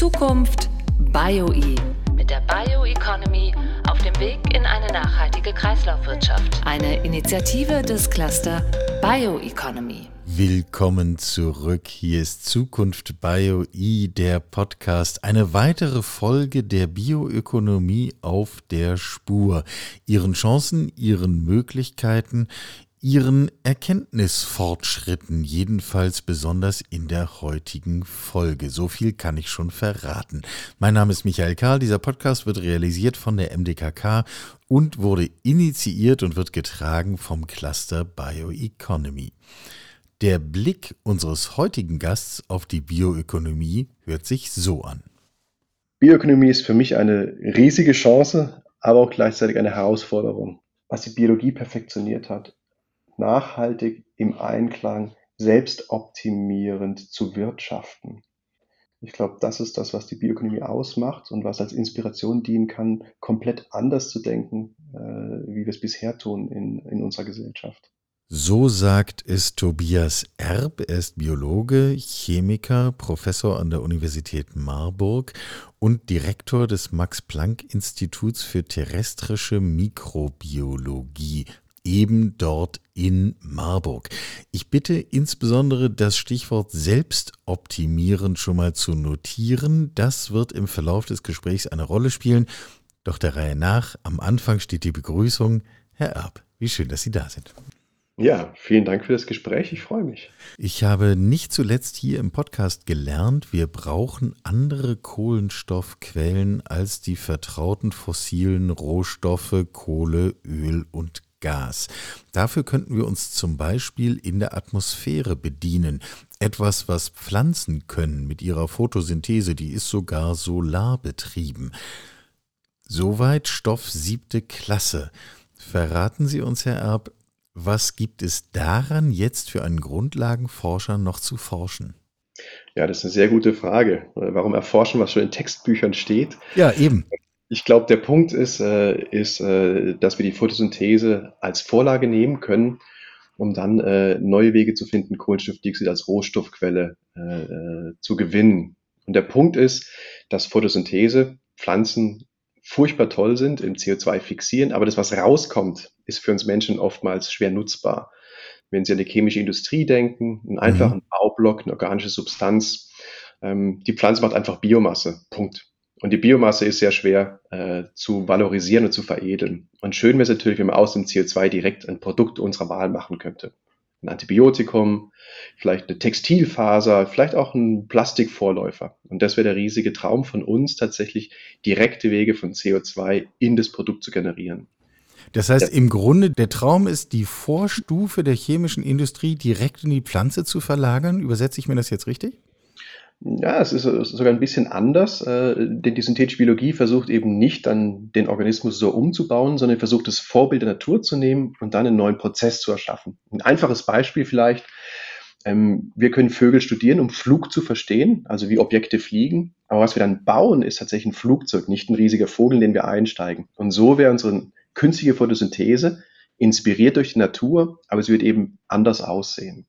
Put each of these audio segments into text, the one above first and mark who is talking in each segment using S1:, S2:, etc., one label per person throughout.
S1: Zukunft BioE mit der Bioeconomy auf dem Weg in eine nachhaltige Kreislaufwirtschaft. Eine Initiative des Cluster Bioeconomy.
S2: Willkommen zurück. Hier ist Zukunft BioE, der Podcast. Eine weitere Folge der Bioökonomie auf der Spur. Ihren Chancen, ihren Möglichkeiten, ihren Erkenntnisfortschritten, jedenfalls besonders in der heutigen Folge. So viel kann ich schon verraten. Mein Name ist Michael Karl. Dieser Podcast wird realisiert von der MDKK und wurde initiiert und wird getragen vom Cluster Bioeconomy. Der Blick unseres heutigen Gasts auf die Bioökonomie hört sich so an.
S3: Bioökonomie ist für mich eine riesige Chance, aber auch gleichzeitig eine Herausforderung. Was die Biologie perfektioniert hat, nachhaltig im Einklang, selbstoptimierend zu wirtschaften. Ich glaube, das ist das, was die Bioökonomie ausmacht und was als Inspiration dienen kann, komplett anders zu denken, äh, wie wir es bisher tun in, in unserer Gesellschaft.
S2: So sagt es Tobias Erb. Er ist Biologe, Chemiker, Professor an der Universität Marburg und Direktor des Max-Planck-Instituts für terrestrische Mikrobiologie eben dort in Marburg. Ich bitte insbesondere das Stichwort Selbstoptimieren schon mal zu notieren. Das wird im Verlauf des Gesprächs eine Rolle spielen. Doch der Reihe nach, am Anfang steht die Begrüßung. Herr Erb, wie schön, dass Sie da sind.
S3: Ja, vielen Dank für das Gespräch. Ich freue mich.
S2: Ich habe nicht zuletzt hier im Podcast gelernt, wir brauchen andere Kohlenstoffquellen als die vertrauten fossilen Rohstoffe Kohle, Öl und Gas. Dafür könnten wir uns zum Beispiel in der Atmosphäre bedienen. Etwas, was Pflanzen können mit ihrer Photosynthese, die ist sogar solarbetrieben. Soweit Stoff siebte Klasse. Verraten Sie uns, Herr Erb, was gibt es daran jetzt für einen Grundlagenforscher noch zu forschen?
S3: Ja, das ist eine sehr gute Frage. Warum erforschen, was schon in Textbüchern steht?
S2: Ja, eben.
S3: Ich glaube, der Punkt ist, äh, ist äh, dass wir die Photosynthese als Vorlage nehmen können, um dann äh, neue Wege zu finden, Kohlenstoffdioxid als Rohstoffquelle äh, äh, zu gewinnen. Und der Punkt ist, dass Photosynthese Pflanzen furchtbar toll sind im CO2 fixieren, aber das, was rauskommt, ist für uns Menschen oftmals schwer nutzbar. Wenn Sie an die chemische Industrie denken, einen einfachen mhm. Baublock, eine organische Substanz, ähm, die Pflanze macht einfach Biomasse. Punkt. Und die Biomasse ist sehr schwer äh, zu valorisieren und zu veredeln. Und schön wäre es natürlich, wenn man aus dem CO2 direkt ein Produkt unserer Wahl machen könnte. Ein Antibiotikum, vielleicht eine Textilfaser, vielleicht auch ein Plastikvorläufer. Und das wäre der riesige Traum von uns, tatsächlich direkte Wege von CO2 in das Produkt zu generieren.
S2: Das heißt, ja. im Grunde, der Traum ist, die Vorstufe der chemischen Industrie direkt in die Pflanze zu verlagern. Übersetze ich mir das jetzt richtig?
S3: Ja, es ist sogar ein bisschen anders, äh, denn die synthetische Biologie versucht eben nicht dann den Organismus so umzubauen, sondern versucht das Vorbild der Natur zu nehmen und dann einen neuen Prozess zu erschaffen. Ein einfaches Beispiel vielleicht, ähm, wir können Vögel studieren, um Flug zu verstehen, also wie Objekte fliegen, aber was wir dann bauen, ist tatsächlich ein Flugzeug, nicht ein riesiger Vogel, in den wir einsteigen. Und so wäre unsere künstliche Photosynthese inspiriert durch die Natur, aber sie wird eben anders aussehen.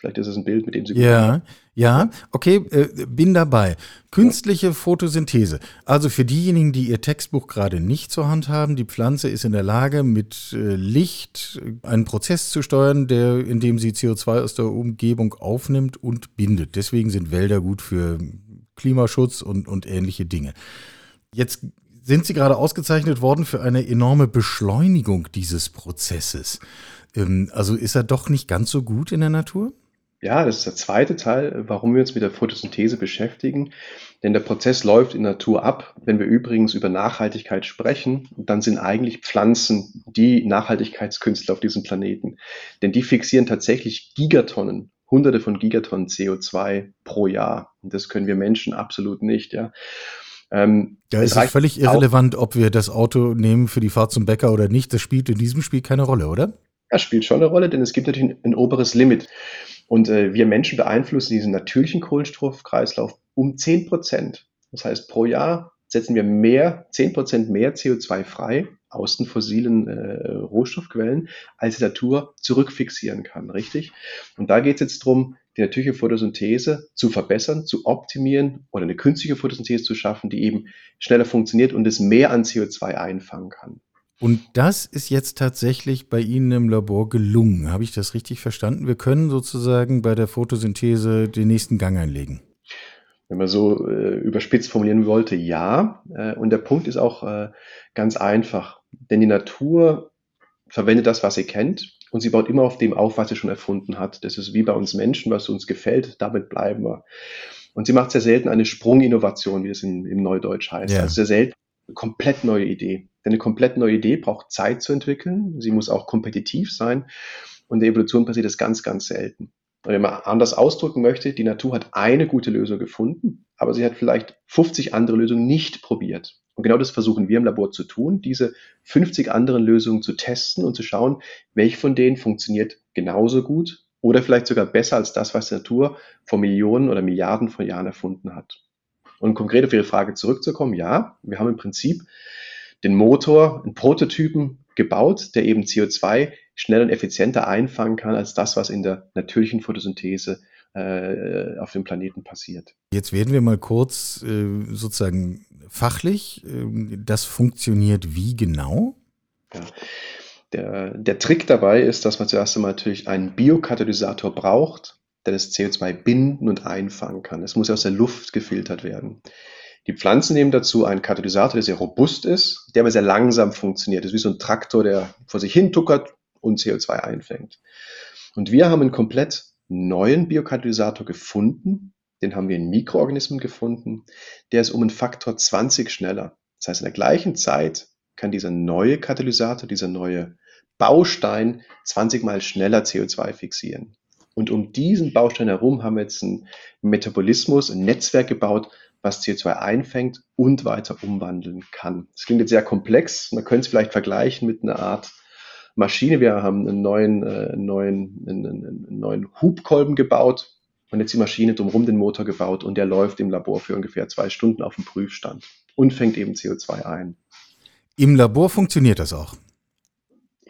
S3: Vielleicht ist es ein Bild, mit dem Sie.
S2: Ja, ja, okay, äh, bin dabei. Künstliche Photosynthese. Also für diejenigen, die ihr Textbuch gerade nicht zur Hand haben, die Pflanze ist in der Lage, mit äh, Licht einen Prozess zu steuern, der, in dem sie CO2 aus der Umgebung aufnimmt und bindet. Deswegen sind Wälder gut für Klimaschutz und, und ähnliche Dinge. Jetzt sind sie gerade ausgezeichnet worden für eine enorme Beschleunigung dieses Prozesses. Ähm, also ist er doch nicht ganz so gut in der Natur?
S3: Ja, das ist der zweite Teil, warum wir uns mit der Photosynthese beschäftigen. Denn der Prozess läuft in Natur ab. Wenn wir übrigens über Nachhaltigkeit sprechen, dann sind eigentlich Pflanzen die Nachhaltigkeitskünstler auf diesem Planeten. Denn die fixieren tatsächlich Gigatonnen, hunderte von Gigatonnen CO2 pro Jahr. Und das können wir Menschen absolut nicht, ja.
S2: Ähm, es ist völlig irrelevant, ob wir das Auto nehmen für die Fahrt zum Bäcker oder nicht. Das spielt in diesem Spiel keine Rolle, oder?
S3: Das spielt schon eine Rolle, denn es gibt natürlich ein, ein oberes Limit. Und äh, wir Menschen beeinflussen diesen natürlichen Kohlenstoffkreislauf um 10 Prozent. Das heißt, pro Jahr setzen wir mehr, 10 Prozent mehr CO2 frei, aus den fossilen äh, Rohstoffquellen als die Natur zurückfixieren kann, richtig? Und da geht es jetzt darum, die natürliche Photosynthese zu verbessern, zu optimieren oder eine künstliche Photosynthese zu schaffen, die eben schneller funktioniert und es mehr an CO2 einfangen kann.
S2: Und das ist jetzt tatsächlich bei Ihnen im Labor gelungen. Habe ich das richtig verstanden? Wir können sozusagen bei der Photosynthese den nächsten Gang einlegen.
S3: Wenn man so äh, überspitzt formulieren wollte, ja. Äh, und der Punkt ist auch äh, ganz einfach. Denn die Natur verwendet das, was sie kennt. Und sie baut immer auf dem auf, was sie schon erfunden hat. Das ist wie bei uns Menschen, was uns gefällt, damit bleiben wir. Und sie macht sehr selten eine Sprunginnovation, wie es in, im Neudeutsch heißt. Ja. Also sehr selten eine komplett neue Idee. Denn eine komplett neue Idee braucht Zeit zu entwickeln. Sie muss auch kompetitiv sein. Und in der Evolution passiert das ganz, ganz selten. Und wenn man anders ausdrücken möchte, die Natur hat eine gute Lösung gefunden, aber sie hat vielleicht 50 andere Lösungen nicht probiert. Und genau das versuchen wir im Labor zu tun, diese 50 anderen Lösungen zu testen und zu schauen, welche von denen funktioniert genauso gut oder vielleicht sogar besser als das, was die Natur vor Millionen oder Milliarden von Jahren erfunden hat. Und konkret auf Ihre Frage zurückzukommen, ja, wir haben im Prinzip den Motor, einen Prototypen gebaut, der eben CO2 schneller und effizienter einfangen kann als das, was in der natürlichen Photosynthese äh, auf dem Planeten passiert.
S2: Jetzt werden wir mal kurz äh, sozusagen fachlich. Äh, das funktioniert wie genau?
S3: Ja. Der, der Trick dabei ist, dass man zuerst einmal natürlich einen Biokatalysator braucht, der das CO2 binden und einfangen kann. Es muss aus der Luft gefiltert werden. Die Pflanzen nehmen dazu einen Katalysator, der sehr robust ist, der aber sehr langsam funktioniert. Das ist wie so ein Traktor, der vor sich hin tuckert und CO2 einfängt. Und wir haben einen komplett neuen Biokatalysator gefunden. Den haben wir in Mikroorganismen gefunden. Der ist um einen Faktor 20 schneller. Das heißt, in der gleichen Zeit kann dieser neue Katalysator, dieser neue Baustein 20 mal schneller CO2 fixieren. Und um diesen Baustein herum haben wir jetzt einen Metabolismus, ein Netzwerk gebaut, was CO2 einfängt und weiter umwandeln kann. Das klingt jetzt sehr komplex. Man könnte es vielleicht vergleichen mit einer Art Maschine. Wir haben einen neuen, äh, neuen, einen, einen neuen Hubkolben gebaut und jetzt die Maschine drumherum den Motor gebaut und der läuft im Labor für ungefähr zwei Stunden auf dem Prüfstand und fängt eben CO2 ein.
S2: Im Labor funktioniert das auch.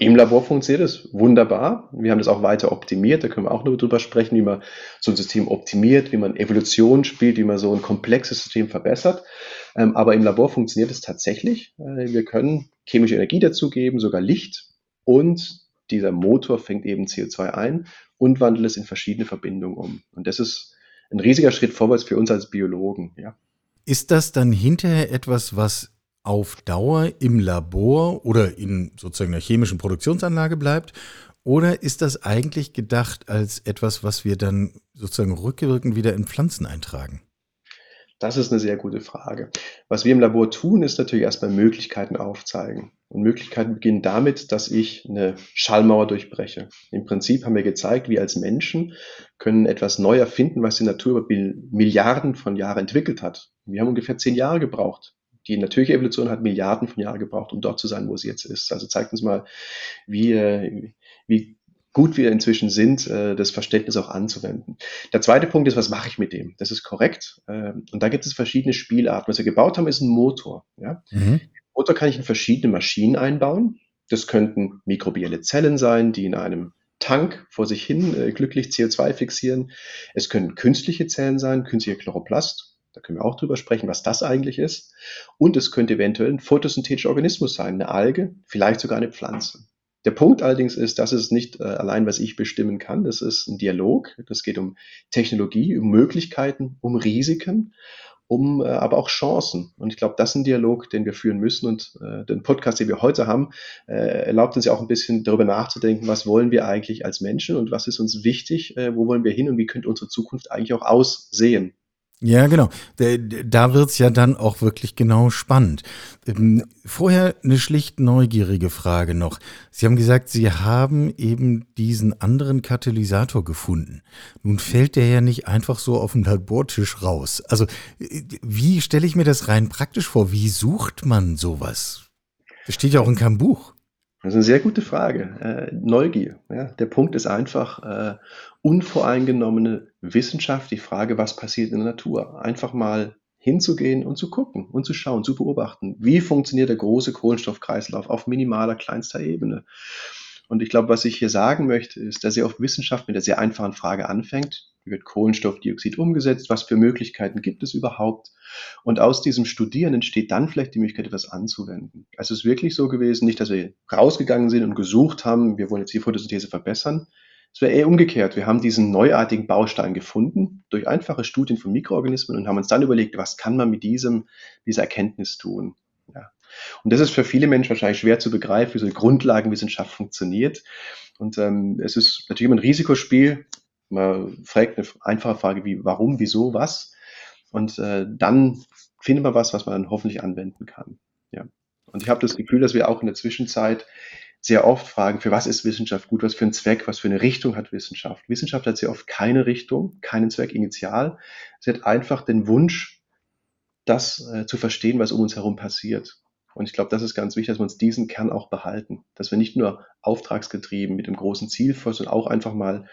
S3: Im Labor funktioniert es wunderbar. Wir haben das auch weiter optimiert. Da können wir auch nur drüber sprechen, wie man so ein System optimiert, wie man Evolution spielt, wie man so ein komplexes System verbessert. Ähm, aber im Labor funktioniert es tatsächlich. Äh, wir können chemische Energie dazugeben, sogar Licht. Und dieser Motor fängt eben CO2 ein und wandelt es in verschiedene Verbindungen um. Und das ist ein riesiger Schritt vorwärts für uns als Biologen. Ja.
S2: Ist das dann hinterher etwas, was auf Dauer im Labor oder in sozusagen einer chemischen Produktionsanlage bleibt? Oder ist das eigentlich gedacht als etwas, was wir dann sozusagen rückwirkend wieder in Pflanzen eintragen?
S3: Das ist eine sehr gute Frage. Was wir im Labor tun, ist natürlich erstmal Möglichkeiten aufzeigen. Und Möglichkeiten beginnen damit, dass ich eine Schallmauer durchbreche. Im Prinzip haben wir gezeigt, wir als Menschen können etwas neu erfinden, was die Natur über Milliarden von Jahren entwickelt hat. Wir haben ungefähr zehn Jahre gebraucht, die natürliche Evolution hat Milliarden von Jahren gebraucht, um dort zu sein, wo sie jetzt ist. Also zeigt uns mal, wie, äh, wie gut wir inzwischen sind, äh, das Verständnis auch anzuwenden. Der zweite Punkt ist, was mache ich mit dem? Das ist korrekt. Ähm, und da gibt es verschiedene Spielarten. Was wir gebaut haben, ist ein Motor. Ja? Mhm. Motor kann ich in verschiedene Maschinen einbauen. Das könnten mikrobielle Zellen sein, die in einem Tank vor sich hin äh, glücklich CO2 fixieren. Es können künstliche Zellen sein, künstlicher Chloroplast. Da können wir auch drüber sprechen, was das eigentlich ist. Und es könnte eventuell ein photosynthetischer Organismus sein, eine Alge, vielleicht sogar eine Pflanze. Der Punkt allerdings ist, dass es nicht äh, allein, was ich bestimmen kann. Das ist ein Dialog. Das geht um Technologie, um Möglichkeiten, um Risiken, um äh, aber auch Chancen. Und ich glaube, das ist ein Dialog, den wir führen müssen. Und äh, den Podcast, den wir heute haben, äh, erlaubt uns ja auch ein bisschen darüber nachzudenken, was wollen wir eigentlich als Menschen und was ist uns wichtig, äh, wo wollen wir hin und wie könnte unsere Zukunft eigentlich auch aussehen.
S2: Ja, genau. Da wird's ja dann auch wirklich genau spannend. Ähm, vorher eine schlicht neugierige Frage noch. Sie haben gesagt, Sie haben eben diesen anderen Katalysator gefunden. Nun fällt der ja nicht einfach so auf dem Labortisch raus. Also wie stelle ich mir das rein praktisch vor? Wie sucht man sowas? Das steht ja auch in keinem Buch.
S3: Das ist eine sehr gute Frage. Äh, Neugier. Ja. Der Punkt ist einfach äh, unvoreingenommene Wissenschaft, die Frage, was passiert in der Natur. Einfach mal hinzugehen und zu gucken und zu schauen, zu beobachten, wie funktioniert der große Kohlenstoffkreislauf auf minimaler, kleinster Ebene. Und ich glaube, was ich hier sagen möchte, ist, dass sehr oft Wissenschaft mit der sehr einfachen Frage anfängt. Wie wird Kohlenstoffdioxid umgesetzt? Was für Möglichkeiten gibt es überhaupt? Und aus diesem Studieren entsteht dann vielleicht die Möglichkeit, etwas anzuwenden. Also es ist wirklich so gewesen, nicht, dass wir rausgegangen sind und gesucht haben, wir wollen jetzt die Photosynthese verbessern. Es wäre eher umgekehrt. Wir haben diesen neuartigen Baustein gefunden durch einfache Studien von Mikroorganismen und haben uns dann überlegt, was kann man mit diesem, dieser Erkenntnis tun? Ja. Und das ist für viele Menschen wahrscheinlich schwer zu begreifen, wie so eine Grundlagenwissenschaft funktioniert. Und ähm, es ist natürlich immer ein Risikospiel. Man fragt eine einfache Frage wie warum, wieso, was. Und äh, dann findet man was, was man dann hoffentlich anwenden kann. Ja. Und ich habe das Gefühl, dass wir auch in der Zwischenzeit sehr oft fragen, für was ist Wissenschaft gut, was für einen Zweck, was für eine Richtung hat Wissenschaft. Wissenschaft hat sehr oft keine Richtung, keinen Zweck initial. Sie hat einfach den Wunsch, das äh, zu verstehen, was um uns herum passiert. Und ich glaube, das ist ganz wichtig, dass wir uns diesen Kern auch behalten, dass wir nicht nur auftragsgetrieben mit dem großen Ziel vor, sondern auch einfach mal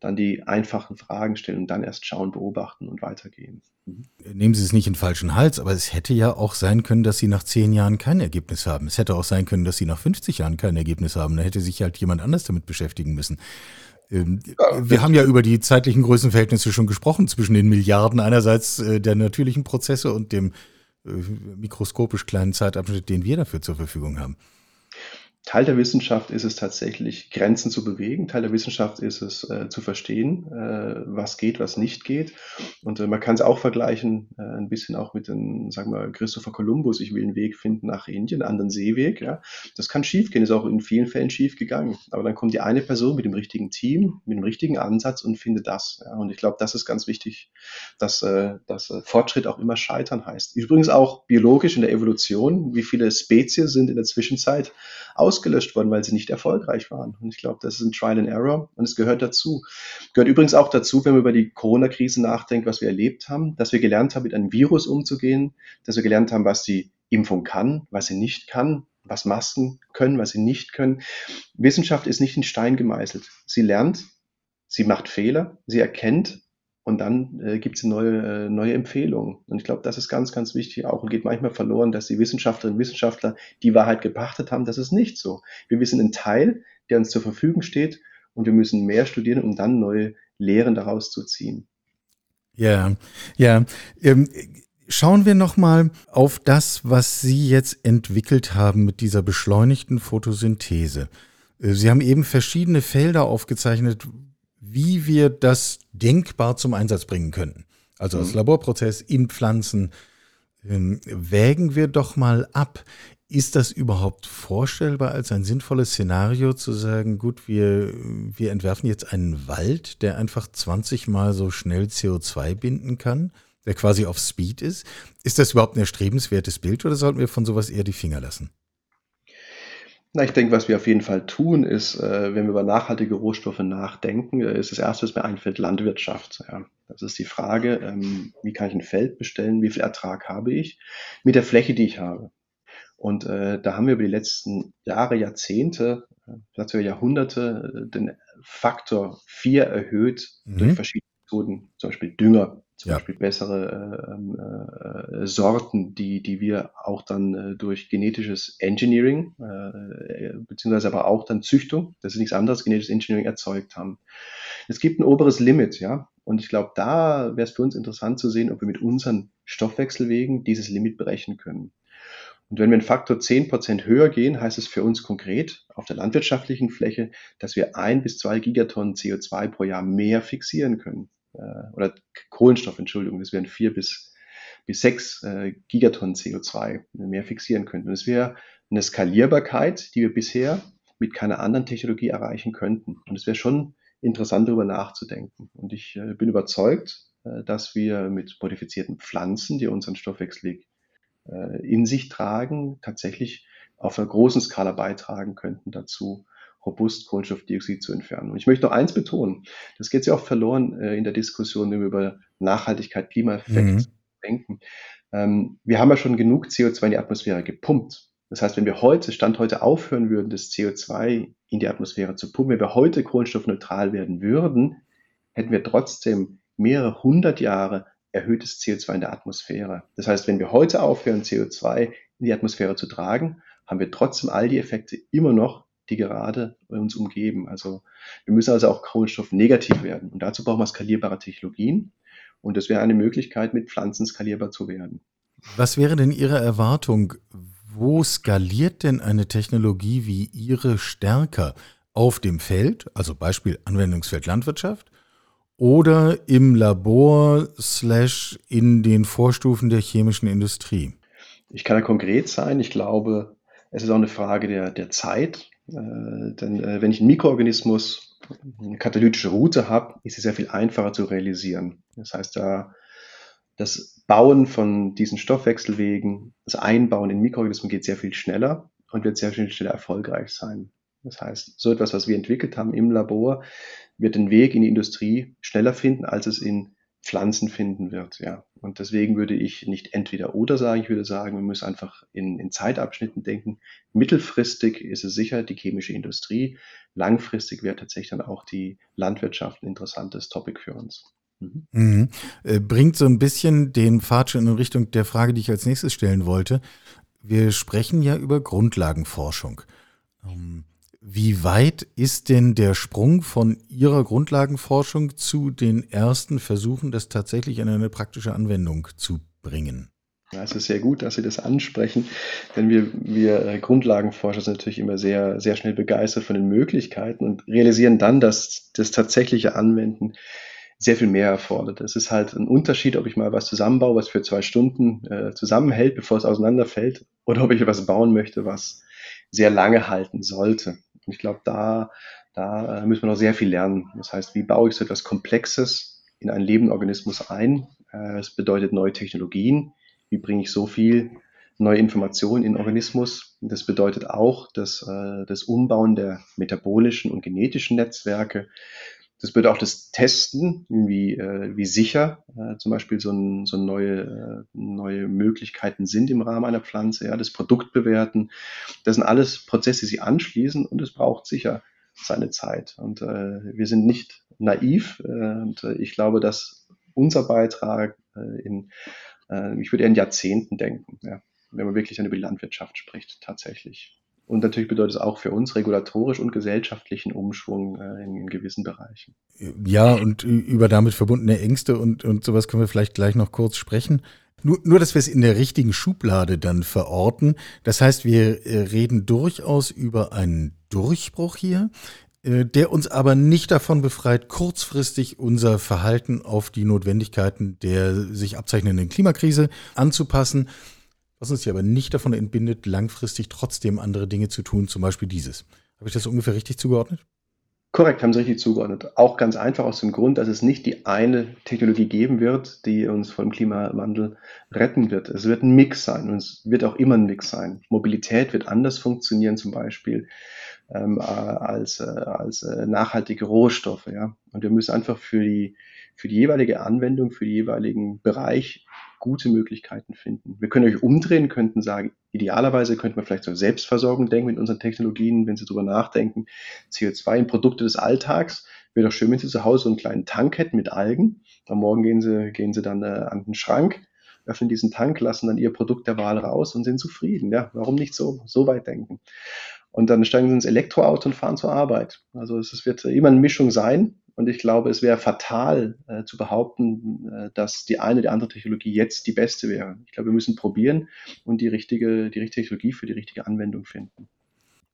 S3: dann die einfachen Fragen stellen und dann erst schauen, beobachten und weitergehen.
S2: Mhm. Nehmen Sie es nicht in den falschen Hals, aber es hätte ja auch sein können, dass Sie nach zehn Jahren kein Ergebnis haben. Es hätte auch sein können, dass Sie nach 50 Jahren kein Ergebnis haben. Da hätte sich halt jemand anders damit beschäftigen müssen. Ähm, wir haben ja über die zeitlichen Größenverhältnisse schon gesprochen zwischen den Milliarden einerseits äh, der natürlichen Prozesse und dem mikroskopisch kleinen Zeitabschnitt, den wir dafür zur Verfügung haben.
S3: Teil der Wissenschaft ist es tatsächlich, Grenzen zu bewegen. Teil der Wissenschaft ist es, äh, zu verstehen, äh, was geht, was nicht geht. Und äh, man kann es auch vergleichen, äh, ein bisschen auch mit dem, sagen wir, Christopher Columbus. Ich will einen Weg finden nach Indien, einen anderen Seeweg. Ja. Das kann schiefgehen, ist auch in vielen Fällen schief gegangen. Aber dann kommt die eine Person mit dem richtigen Team, mit dem richtigen Ansatz und findet das. Ja. Und ich glaube, das ist ganz wichtig, dass, äh, dass äh, Fortschritt auch immer scheitern heißt. Übrigens auch biologisch in der Evolution, wie viele Spezies sind in der Zwischenzeit aus ausgelöscht worden, weil sie nicht erfolgreich waren. Und ich glaube, das ist ein Trial and Error und es gehört dazu. Gehört übrigens auch dazu, wenn man über die Corona-Krise nachdenkt, was wir erlebt haben, dass wir gelernt haben, mit einem Virus umzugehen, dass wir gelernt haben, was die Impfung kann, was sie nicht kann, was Masken können, was sie nicht können. Wissenschaft ist nicht in Stein gemeißelt. Sie lernt, sie macht Fehler, sie erkennt und dann äh, gibt es neue, äh, neue Empfehlungen. Und ich glaube, das ist ganz, ganz wichtig auch und geht manchmal verloren, dass die Wissenschaftlerinnen und Wissenschaftler die Wahrheit gepachtet haben. Das ist nicht so. Wir wissen einen Teil, der uns zur Verfügung steht und wir müssen mehr studieren, um dann neue Lehren daraus zu ziehen.
S2: Ja, ja. Ähm, schauen wir nochmal auf das, was Sie jetzt entwickelt haben mit dieser beschleunigten Photosynthese. Äh, Sie haben eben verschiedene Felder aufgezeichnet, wie wir das denkbar zum Einsatz bringen könnten. Also als mhm. Laborprozess in Pflanzen. Ähm, wägen wir doch mal ab. Ist das überhaupt vorstellbar als ein sinnvolles Szenario zu sagen, gut, wir, wir entwerfen jetzt einen Wald, der einfach 20 mal so schnell CO2 binden kann, der quasi auf Speed ist? Ist das überhaupt ein erstrebenswertes Bild oder sollten wir von sowas eher die Finger lassen?
S3: Na, ich denke, was wir auf jeden Fall tun, ist, äh, wenn wir über nachhaltige Rohstoffe nachdenken, äh, ist das erste, was mir einfällt, Landwirtschaft. Ja. Das ist die Frage, ähm, wie kann ich ein Feld bestellen, wie viel Ertrag habe ich mit der Fläche, die ich habe. Und äh, da haben wir über die letzten Jahre, Jahrzehnte, äh, vielleicht sogar Jahrhunderte, äh, den Faktor 4 erhöht mhm. durch verschiedene Methoden, zum Beispiel Dünger, zum ja. Beispiel bessere äh, ähm, äh, Sorten, die, die wir auch dann äh, durch genetisches Engineering, äh, beziehungsweise aber auch dann Züchtung, das ist nichts anderes, genetisches Engineering erzeugt haben. Es gibt ein oberes Limit, ja, und ich glaube, da wäre es für uns interessant zu sehen, ob wir mit unseren Stoffwechselwegen dieses Limit berechnen können. Und wenn wir einen Faktor 10% höher gehen, heißt es für uns konkret auf der landwirtschaftlichen Fläche, dass wir ein bis zwei Gigatonnen CO2 pro Jahr mehr fixieren können äh, oder Kohlenstoff, Entschuldigung, das wären vier bis, bis sechs äh, Gigatonnen CO2 mehr fixieren könnten. Und es wäre eine Skalierbarkeit, die wir bisher mit keiner anderen Technologie erreichen könnten. Und es wäre schon interessant, darüber nachzudenken. Und ich äh, bin überzeugt, äh, dass wir mit modifizierten Pflanzen, die unseren Stoffwechsel äh, in sich tragen, tatsächlich auf einer großen Skala beitragen könnten dazu, robust Kohlenstoffdioxid zu entfernen. Und ich möchte noch eins betonen, das geht ja auch verloren äh, in der Diskussion, wenn wir über Nachhaltigkeit, Klimaeffekt mhm. denken. Ähm, wir haben ja schon genug CO2 in die Atmosphäre gepumpt. Das heißt, wenn wir heute, Stand heute aufhören würden, das CO2 in die Atmosphäre zu pumpen, wenn wir heute kohlenstoffneutral werden würden, hätten wir trotzdem mehrere hundert Jahre erhöhtes CO2 in der Atmosphäre. Das heißt, wenn wir heute aufhören, CO2 in die Atmosphäre zu tragen, haben wir trotzdem all die Effekte immer noch, die gerade uns umgeben. Also wir müssen also auch Kohlenstoff negativ werden. Und dazu brauchen wir skalierbare Technologien. Und das wäre eine Möglichkeit, mit Pflanzen skalierbar zu werden.
S2: Was wäre denn Ihre Erwartung? Wo skaliert denn eine Technologie wie Ihre stärker? Auf dem Feld, also Beispiel Anwendungsfeld Landwirtschaft, oder im Labor slash in den Vorstufen der chemischen Industrie?
S3: Ich kann da konkret sein. Ich glaube, es ist auch eine Frage der, der Zeit. Äh, denn äh, wenn ich einen Mikroorganismus, eine katalytische Route habe, ist sie sehr viel einfacher zu realisieren. Das heißt, da das Bauen von diesen Stoffwechselwegen, das Einbauen in Mikroorganismen geht sehr viel schneller und wird sehr viel schneller erfolgreich sein. Das heißt, so etwas, was wir entwickelt haben im Labor, wird den Weg in die Industrie schneller finden, als es in Pflanzen finden wird. Ja. Und deswegen würde ich nicht entweder oder sagen, ich würde sagen, wir müssen einfach in, in Zeitabschnitten denken. Mittelfristig ist es sicher die chemische Industrie, langfristig wäre tatsächlich dann auch die Landwirtschaft ein interessantes Topic für uns.
S2: Mhm. Mhm. Äh, bringt so ein bisschen den schon in Richtung der Frage, die ich als nächstes stellen wollte. Wir sprechen ja über Grundlagenforschung. Ähm, wie weit ist denn der Sprung von Ihrer Grundlagenforschung zu den ersten Versuchen, das tatsächlich in eine praktische Anwendung zu bringen?
S3: Es ist sehr gut, dass Sie das ansprechen, denn wir, wir Grundlagenforscher sind natürlich immer sehr, sehr schnell begeistert von den Möglichkeiten und realisieren dann, dass das tatsächliche Anwenden sehr viel mehr erfordert. Es ist halt ein Unterschied, ob ich mal was zusammenbaue, was für zwei Stunden äh, zusammenhält, bevor es auseinanderfällt, oder ob ich etwas bauen möchte, was sehr lange halten sollte. Ich glaube, da, da äh, müssen wir noch sehr viel lernen. Das heißt, wie baue ich so etwas Komplexes in einen lebenden Organismus ein? Äh, es bedeutet neue Technologien. Wie bringe ich so viel neue Informationen in den Organismus? Das bedeutet auch dass, äh, das Umbauen der metabolischen und genetischen Netzwerke. Das bedeutet auch das Testen, wie, äh, wie sicher äh, zum Beispiel so, ein, so neue, äh, neue Möglichkeiten sind im Rahmen einer Pflanze, ja, das Produkt bewerten. Das sind alles Prozesse, die sie anschließen und es braucht sicher seine Zeit. Und äh, wir sind nicht naiv äh, und äh, ich glaube, dass unser Beitrag in, ich würde eher in Jahrzehnten denken, ja, wenn man wirklich dann über die Landwirtschaft spricht, tatsächlich. Und natürlich bedeutet es auch für uns regulatorisch und gesellschaftlichen Umschwung äh, in, in, gewissen Bereichen.
S2: Ja, und über damit verbundene Ängste und, und sowas können wir vielleicht gleich noch kurz sprechen. Nur, nur, dass wir es in der richtigen Schublade dann verorten. Das heißt, wir äh, reden durchaus über einen Durchbruch hier, äh, der uns aber nicht davon befreit, kurzfristig unser Verhalten auf die Notwendigkeiten der sich abzeichnenden Klimakrise anzupassen was uns ja aber nicht davon entbindet, langfristig trotzdem andere Dinge zu tun, zum Beispiel dieses. Habe ich das ungefähr richtig zugeordnet?
S3: Korrekt, haben Sie richtig zugeordnet. Auch ganz einfach aus dem Grund, dass es nicht die eine Technologie geben wird, die uns vom Klimawandel retten wird. Es wird ein Mix sein und es wird auch immer ein Mix sein. Mobilität wird anders funktionieren zum Beispiel ähm, äh, als, äh, als äh, nachhaltige Rohstoffe. Ja? Und wir müssen einfach für die, für die jeweilige Anwendung, für den jeweiligen Bereich gute Möglichkeiten finden. Wir können euch umdrehen, könnten sagen, idealerweise könnten wir vielleicht zur Selbstversorgung denken mit unseren Technologien, wenn Sie darüber nachdenken. CO2 in Produkte des Alltags. Wäre doch schön, wenn Sie zu Hause so einen kleinen Tank hätten mit Algen. Am Morgen gehen Sie, gehen Sie dann äh, an den Schrank, öffnen diesen Tank, lassen dann Ihr Produkt der Wahl raus und sind zufrieden. Ja, warum nicht so, so weit denken? Und dann steigen Sie ins Elektroauto und fahren zur Arbeit. Also es wird immer eine Mischung sein. Und ich glaube, es wäre fatal äh, zu behaupten, äh, dass die eine oder andere Technologie jetzt die beste wäre. Ich glaube, wir müssen probieren und die richtige, die richtige Technologie für die richtige Anwendung finden.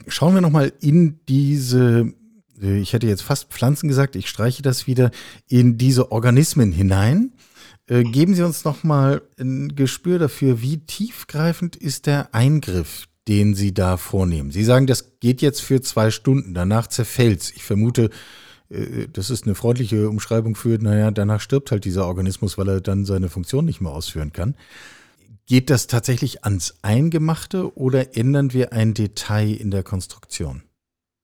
S2: Schauen wir nochmal in diese, äh, ich hätte jetzt fast Pflanzen gesagt, ich streiche das wieder, in diese Organismen hinein. Äh, geben Sie uns nochmal ein Gespür dafür, wie tiefgreifend ist der Eingriff, den Sie da vornehmen. Sie sagen, das geht jetzt für zwei Stunden, danach zerfällt's. Ich vermute, das ist eine freundliche Umschreibung für, naja, danach stirbt halt dieser Organismus, weil er dann seine Funktion nicht mehr ausführen kann. Geht das tatsächlich ans Eingemachte oder ändern wir ein Detail in der Konstruktion?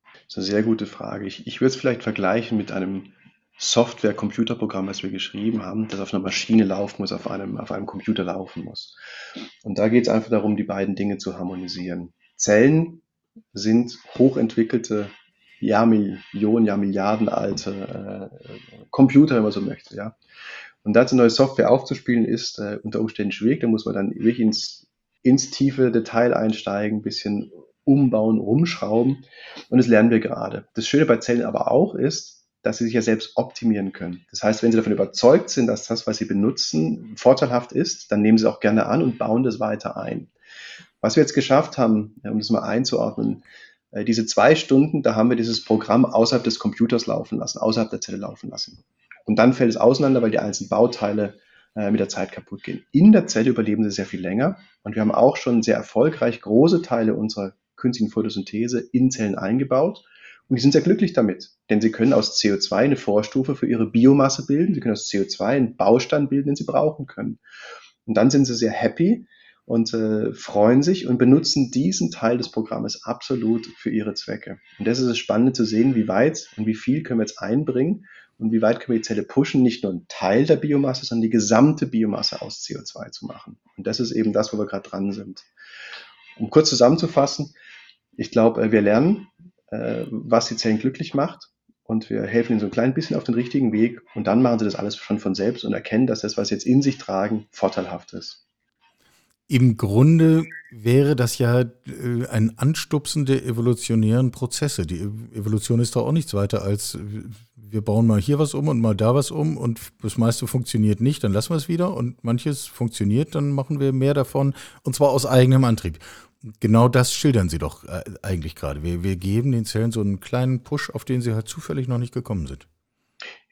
S3: Das ist eine sehr gute Frage. Ich, ich würde es vielleicht vergleichen mit einem Software-Computerprogramm, was wir geschrieben haben, das auf einer Maschine laufen muss, auf einem, auf einem Computer laufen muss. Und da geht es einfach darum, die beiden Dinge zu harmonisieren. Zellen sind hochentwickelte Jahrmillionen, Jahrmilliarden alte äh, Computer, wenn man so möchte, ja. Und dazu neue Software aufzuspielen, ist äh, unter Umständen schwierig. Da muss man dann wirklich ins, ins tiefe Detail einsteigen, ein bisschen umbauen, rumschrauben. Und das lernen wir gerade. Das Schöne bei Zellen aber auch ist, dass sie sich ja selbst optimieren können. Das heißt, wenn Sie davon überzeugt sind, dass das, was Sie benutzen, vorteilhaft ist, dann nehmen Sie es auch gerne an und bauen das weiter ein. Was wir jetzt geschafft haben, um das mal einzuordnen, äh, diese zwei Stunden, da haben wir dieses Programm außerhalb des Computers laufen lassen, außerhalb der Zelle laufen lassen. Und dann fällt es auseinander, weil die einzelnen Bauteile äh, mit der Zeit kaputt gehen. In der Zelle überleben sie sehr viel länger. Und wir haben auch schon sehr erfolgreich große Teile unserer künstlichen Photosynthese in Zellen eingebaut. Und die sind sehr glücklich damit, denn sie können aus CO2 eine Vorstufe für ihre Biomasse bilden. Sie können aus CO2 einen Baustein bilden, den sie brauchen können. Und dann sind sie sehr happy, und äh, freuen sich und benutzen diesen Teil des Programmes absolut für ihre Zwecke. Und das ist es spannend zu sehen, wie weit und wie viel können wir jetzt einbringen und wie weit können wir die Zelle pushen, nicht nur einen Teil der Biomasse, sondern die gesamte Biomasse aus CO2 zu machen. Und das ist eben das, wo wir gerade dran sind. Um kurz zusammenzufassen, ich glaube, äh, wir lernen, äh, was die Zellen glücklich macht und wir helfen ihnen so ein klein bisschen auf den richtigen Weg und dann machen sie das alles schon von selbst und erkennen, dass das, was sie jetzt in sich tragen, vorteilhaft ist.
S2: Im Grunde wäre das ja äh, ein Anstupsen der evolutionären Prozesse. Die Evolution ist doch auch nichts weiter als, wir bauen mal hier was um und mal da was um und das meiste funktioniert nicht, dann lassen wir es wieder und manches funktioniert, dann machen wir mehr davon und zwar aus eigenem Antrieb. Genau das schildern Sie doch äh, eigentlich gerade. Wir, wir geben den Zellen so einen kleinen Push, auf den sie halt zufällig noch nicht gekommen sind.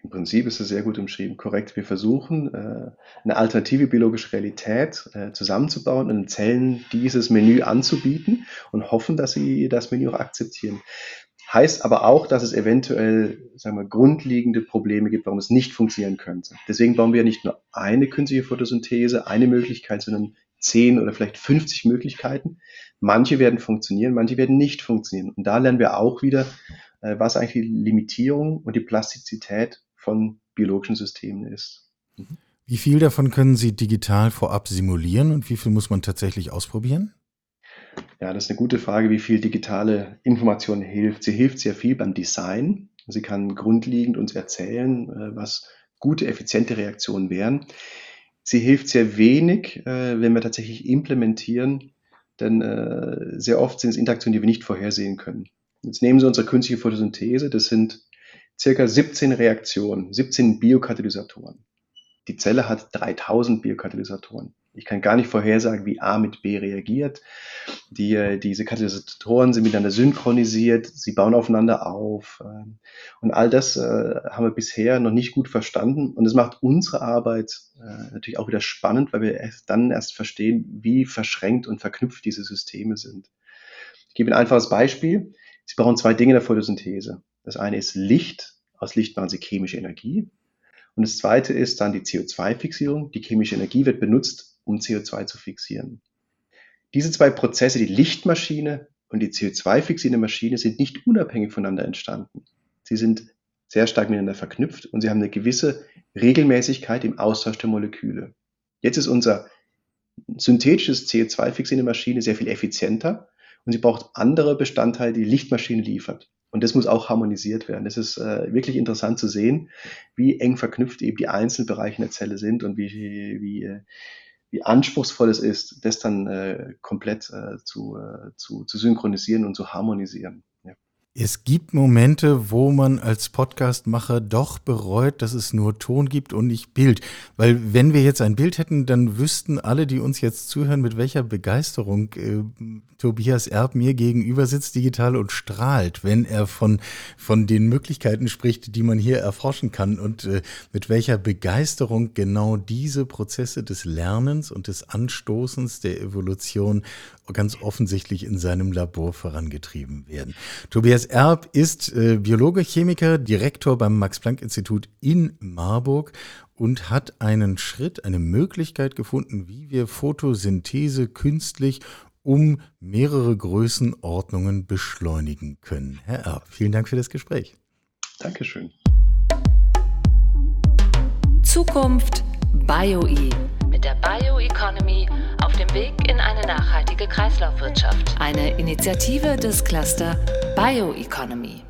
S3: Im Prinzip ist es sehr gut umschrieben, korrekt. Wir versuchen, äh, eine alternative biologische Realität äh, zusammenzubauen und den Zellen dieses Menü anzubieten und hoffen, dass sie das Menü auch akzeptieren. Heißt aber auch, dass es eventuell sagen wir, grundlegende Probleme gibt, warum es nicht funktionieren könnte. Deswegen bauen wir nicht nur eine künstliche Photosynthese, eine Möglichkeit, sondern 10 oder vielleicht 50 Möglichkeiten. Manche werden funktionieren, manche werden nicht funktionieren. Und da lernen wir auch wieder, äh, was eigentlich die Limitierung und die Plastizität von biologischen Systemen ist.
S2: Wie viel davon können Sie digital vorab simulieren und wie viel muss man tatsächlich ausprobieren?
S3: Ja, das ist eine gute Frage, wie viel digitale Information hilft. Sie hilft sehr viel beim Design. Sie kann grundlegend uns erzählen, äh, was gute, effiziente Reaktionen wären. Sie hilft sehr wenig, äh, wenn wir tatsächlich implementieren, denn äh, sehr oft sind es Interaktionen, die wir nicht vorhersehen können. Jetzt nehmen Sie unsere künstliche Photosynthese, das sind circa 17 Reaktionen, 17 Biokatalysatoren. Die Zelle hat 3000 Biokatalysatoren. Ich kann gar nicht vorhersagen, wie A mit B reagiert. Die, äh, diese Katalysatoren sind miteinander synchronisiert, sie bauen aufeinander auf. Ähm, und all das äh, haben wir bisher noch nicht gut verstanden. Und es macht unsere Arbeit äh, natürlich auch wieder spannend, weil wir erst dann erst verstehen, wie verschränkt und verknüpft diese Systeme sind. Ich gebe ein einfaches Beispiel. Sie brauchen zwei Dinge in der Photosynthese. Das eine ist Licht. Aus Licht machen Sie chemische Energie. Und das zweite ist dann die CO2-Fixierung. Die chemische Energie wird benutzt, um CO2 zu fixieren. Diese zwei Prozesse, die Lichtmaschine und die CO2-fixierende Maschine, sind nicht unabhängig voneinander entstanden. Sie sind sehr stark miteinander verknüpft und sie haben eine gewisse Regelmäßigkeit im Austausch der Moleküle. Jetzt ist unser synthetisches CO2-fixierende Maschine sehr viel effizienter und sie braucht andere Bestandteile, die die Lichtmaschine liefert. Und das muss auch harmonisiert werden. Es ist äh, wirklich interessant zu sehen, wie eng verknüpft eben die einzelnen Bereiche der Zelle sind und wie, wie, wie anspruchsvoll es ist, das dann äh, komplett äh, zu, äh, zu, zu synchronisieren und zu harmonisieren.
S2: Es gibt Momente, wo man als Podcastmacher doch bereut, dass es nur Ton gibt und nicht Bild. Weil wenn wir jetzt ein Bild hätten, dann wüssten alle, die uns jetzt zuhören, mit welcher Begeisterung äh, Tobias Erb mir gegenüber sitzt digital und strahlt, wenn er von, von den Möglichkeiten spricht, die man hier erforschen kann und äh, mit welcher Begeisterung genau diese Prozesse des Lernens und des Anstoßens der Evolution ganz offensichtlich in seinem Labor vorangetrieben werden. Tobias Erb ist äh, Biologe, Chemiker, Direktor beim Max-Planck-Institut in Marburg und hat einen Schritt, eine Möglichkeit gefunden, wie wir Photosynthese künstlich um mehrere Größenordnungen beschleunigen können. Herr Erb, vielen Dank für das Gespräch.
S3: Dankeschön.
S1: Zukunft BioE mit der Bioeconomy Weg in eine nachhaltige Kreislaufwirtschaft. Eine Initiative des Cluster Bioeconomy.